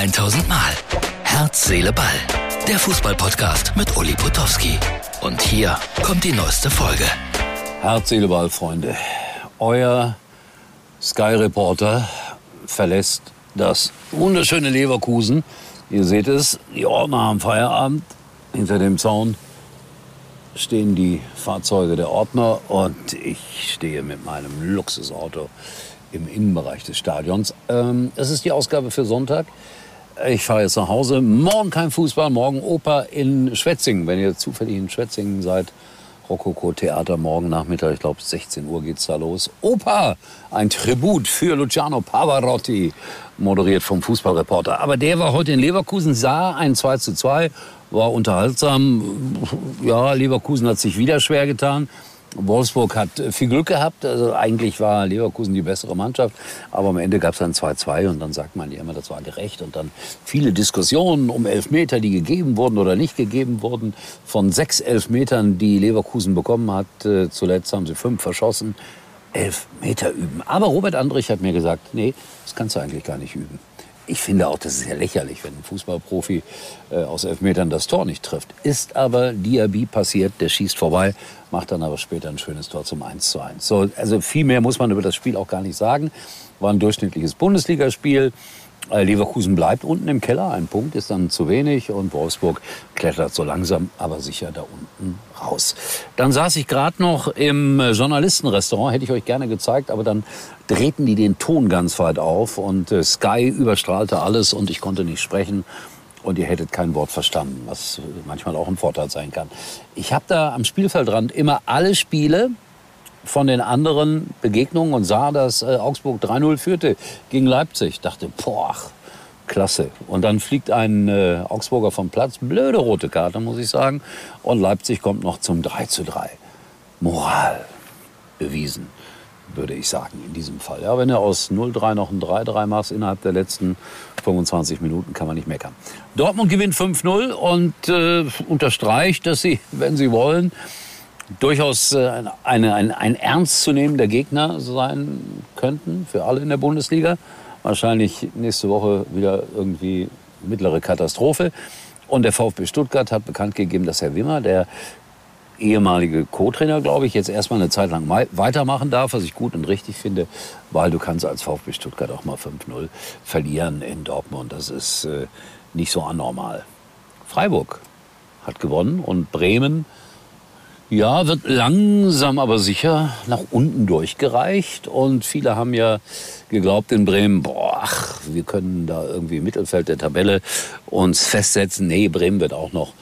1000 Mal. Herz, Seele, Ball. Der Fußballpodcast mit Uli Potowski. Und hier kommt die neueste Folge. Herz, Seele, Ball, Freunde. Euer Sky Reporter verlässt das wunderschöne Leverkusen. Ihr seht es, die Ordner haben Feierabend. Hinter dem Zaun stehen die Fahrzeuge der Ordner und ich stehe mit meinem Luxusauto im Innenbereich des Stadions. Ähm, es ist die Ausgabe für Sonntag. Ich fahre jetzt nach Hause. Morgen kein Fußball, morgen Oper in Schwetzingen. Wenn ihr zufällig in Schwetzingen seid, Rokoko Theater morgen Nachmittag, ich glaube 16 Uhr geht's da los. Opa, ein Tribut für Luciano Pavarotti, moderiert vom Fußballreporter. Aber der war heute in Leverkusen, sah ein 2 zu 2, war unterhaltsam. Ja, Leverkusen hat sich wieder schwer getan. Wolfsburg hat viel Glück gehabt. Also eigentlich war Leverkusen die bessere Mannschaft. Aber am Ende gab es dann 2-2 und dann sagt man ja immer, das war gerecht. Und dann viele Diskussionen um Elfmeter, die gegeben wurden oder nicht gegeben wurden. Von sechs Elfmetern, die Leverkusen bekommen hat, äh, zuletzt haben sie fünf verschossen. Elfmeter üben. Aber Robert Andrich hat mir gesagt, nee, das kannst du eigentlich gar nicht üben. Ich finde auch, das ist ja lächerlich, wenn ein Fußballprofi äh, aus Elfmetern das Tor nicht trifft. Ist aber Diaby passiert, der schießt vorbei, macht dann aber später ein schönes Tor zum 1 zu 1. So, also viel mehr muss man über das Spiel auch gar nicht sagen. War ein durchschnittliches Bundesligaspiel. Äh, Leverkusen bleibt unten im Keller, ein Punkt ist dann zu wenig und Wolfsburg klettert so langsam, aber sicher da unten raus. Dann saß ich gerade noch im äh, Journalistenrestaurant, hätte ich euch gerne gezeigt, aber dann drehten die den Ton ganz weit auf und äh, Sky überstrahlte alles und ich konnte nicht sprechen und ihr hättet kein Wort verstanden, was manchmal auch ein Vorteil sein kann. Ich habe da am Spielfeldrand immer alle Spiele von den anderen Begegnungen und sah, dass äh, Augsburg 3-0 führte gegen Leipzig. Dachte, boah, klasse. Und dann fliegt ein äh, Augsburger vom Platz, blöde rote Karte, muss ich sagen. Und Leipzig kommt noch zum 3 3. Moral bewiesen, würde ich sagen, in diesem Fall. Ja, wenn du aus 0-3 noch ein 3-3 machst innerhalb der letzten 25 Minuten, kann man nicht meckern. Dortmund gewinnt 5-0 und äh, unterstreicht, dass sie, wenn sie wollen, durchaus äh, eine, ein, ein ernstzunehmender Gegner sein könnten für alle in der Bundesliga. Wahrscheinlich nächste Woche wieder irgendwie mittlere Katastrophe. Und der VfB Stuttgart hat bekannt gegeben, dass Herr Wimmer, der ehemalige Co-Trainer, glaube ich, jetzt erstmal eine Zeit lang weitermachen darf, was ich gut und richtig finde, weil du kannst als VfB Stuttgart auch mal 5-0 verlieren in Dortmund. Das ist äh, nicht so anormal. Freiburg hat gewonnen und Bremen ja, wird langsam aber sicher nach unten durchgereicht. Und viele haben ja geglaubt in Bremen, boah, wir können da irgendwie im Mittelfeld der Tabelle uns festsetzen. Nee, Bremen wird auch noch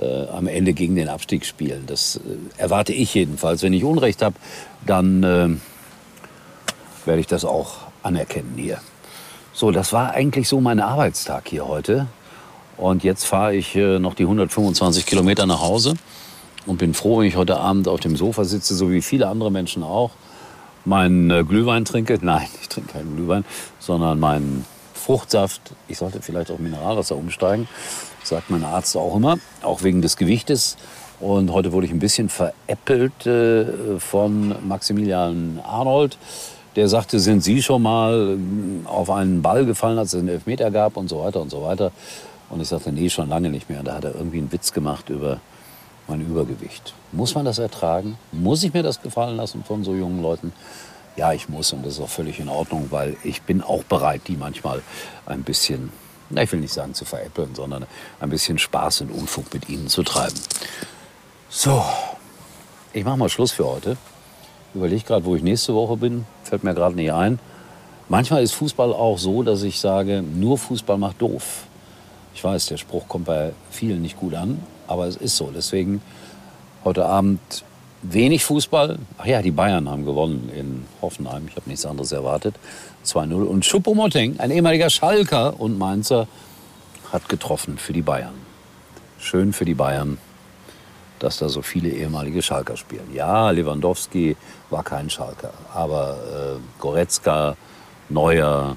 äh, am Ende gegen den Abstieg spielen. Das äh, erwarte ich jedenfalls. Wenn ich Unrecht habe, dann äh, werde ich das auch anerkennen hier. So, das war eigentlich so mein Arbeitstag hier heute. Und jetzt fahre ich äh, noch die 125 Kilometer nach Hause und bin froh, wenn ich heute Abend auf dem Sofa sitze, so wie viele andere Menschen auch, meinen äh, Glühwein trinke. Nein, ich trinke keinen Glühwein, sondern meinen Fruchtsaft. Ich sollte vielleicht auf Mineralwasser umsteigen, sagt mein Arzt auch immer, auch wegen des Gewichtes. Und heute wurde ich ein bisschen veräppelt äh, von Maximilian Arnold. Der sagte, sind Sie schon mal äh, auf einen Ball gefallen, als es einen Elfmeter gab und so weiter und so weiter. Und ich sagte, nee, schon lange nicht mehr. Und da hat er irgendwie einen Witz gemacht über mein Übergewicht. Muss man das ertragen? Muss ich mir das gefallen lassen von so jungen Leuten? Ja, ich muss und das ist auch völlig in Ordnung, weil ich bin auch bereit, die manchmal ein bisschen, na, ich will nicht sagen zu veräppeln, sondern ein bisschen Spaß und Unfug mit ihnen zu treiben. So, ich mache mal Schluss für heute. Überlege gerade, wo ich nächste Woche bin, fällt mir gerade nicht ein. Manchmal ist Fußball auch so, dass ich sage, nur Fußball macht doof. Ich weiß, der Spruch kommt bei vielen nicht gut an, aber es ist so. Deswegen heute Abend wenig Fußball. Ach ja, die Bayern haben gewonnen in Hoffenheim. Ich habe nichts anderes erwartet. 2-0. Und Schuppo-Moting, ein ehemaliger Schalker und Mainzer, hat getroffen für die Bayern. Schön für die Bayern, dass da so viele ehemalige Schalker spielen. Ja, Lewandowski war kein Schalker, aber äh, Goretzka, Neuer,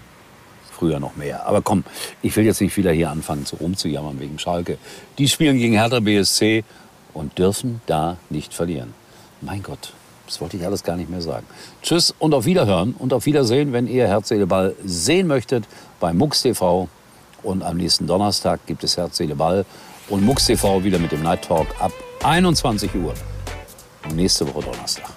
früher noch mehr. Aber komm, ich will jetzt nicht wieder hier anfangen zu rumzujammern wegen Schalke. Die spielen gegen Hertha BSC und dürfen da nicht verlieren. Mein Gott, das wollte ich alles gar nicht mehr sagen. Tschüss und auf Wiederhören und auf Wiedersehen, wenn ihr Herz, Seele, Ball sehen möchtet bei MUX TV Und am nächsten Donnerstag gibt es Herz, Seele, Ball und Mux TV wieder mit dem Night Talk ab 21 Uhr. Nächste Woche Donnerstag.